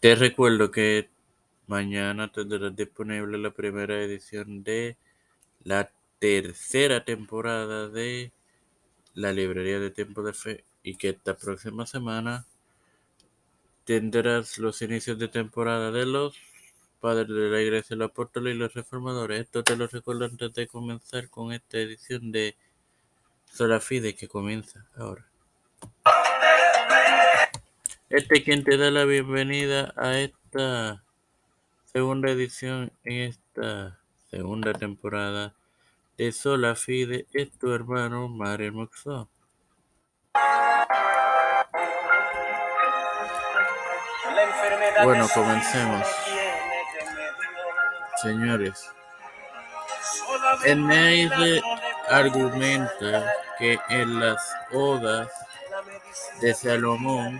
Te recuerdo que mañana tendrás disponible la primera edición de la tercera temporada de la librería de Tiempo de Fe y que esta próxima semana tendrás los inicios de temporada de los padres de la iglesia, los apóstoles y los reformadores. Esto te lo recuerdo antes de comenzar con esta edición de Sola Fide que comienza ahora. Este es quien te da la bienvenida a esta segunda edición en esta segunda temporada de Sola Fide es tu hermano Mario Moxó. Bueno, comencemos. Señores, Eneide argumenta que en las odas de Salomón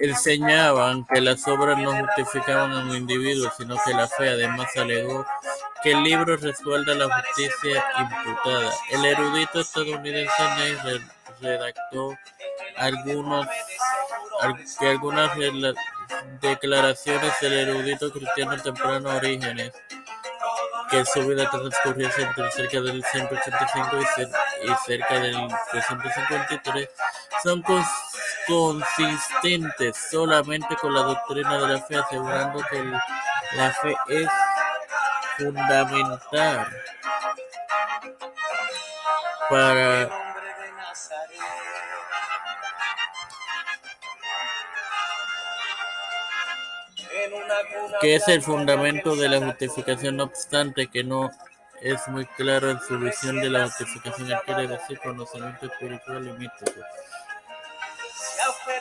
enseñaban que las obras no justificaban a un individuo, sino que la fe además alegó que el libro respalda la justicia imputada. El erudito estadounidense Ney redactó algunas declaraciones del erudito cristiano temprano Orígenes que su vida transcurrió entre cerca del 185 y, cerca del 353 son consistentes solamente con la doctrina de la fe, asegurando que la fe es fundamental para que es el fundamento de la justificación, no obstante que no es muy claro en su visión de la justificación, él quiere decir conocimiento espiritual y místico.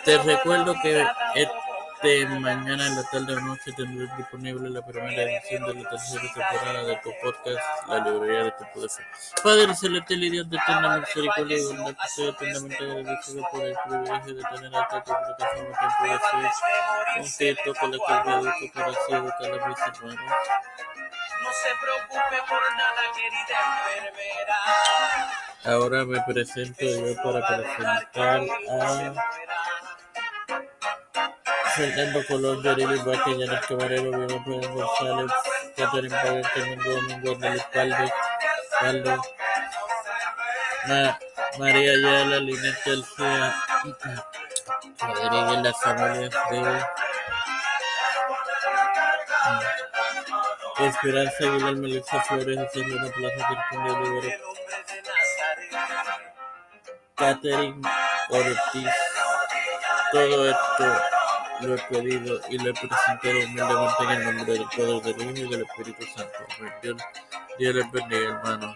Te recuerdo que este mañana en la tarde o noche tendré disponible la primera edición de la tercera temporada de tu podcast, La Librería de tu de Fe. Padre Celestial y Dios de eterna misericordia y bondad, estoy eternamente agradecido por el privilegio de tener esta tu plataforma de Fe, un cierto con la me educo para así educar a mis hermanos. No se preocupe por nada, querida enfermera. Ahora me presento yo para presentar a Fernando Colón, Yareli Vázquez, Yanis Camarero, Pérez González, Catherine Pagante, Domingo, Gómez, Paldo, Paldo, Ma María Ayala, Linet García, Rodríguez, las familias de Esperanza Aguilar, Melissa Flores, José Luna Plaza, Virginia Rivera, Catherine Ortiz, todo esto lo he pedido y lo he presentado humildemente en el nombre del Padre, del Hijo y del Espíritu Santo. Dios, les bendiga, hermano.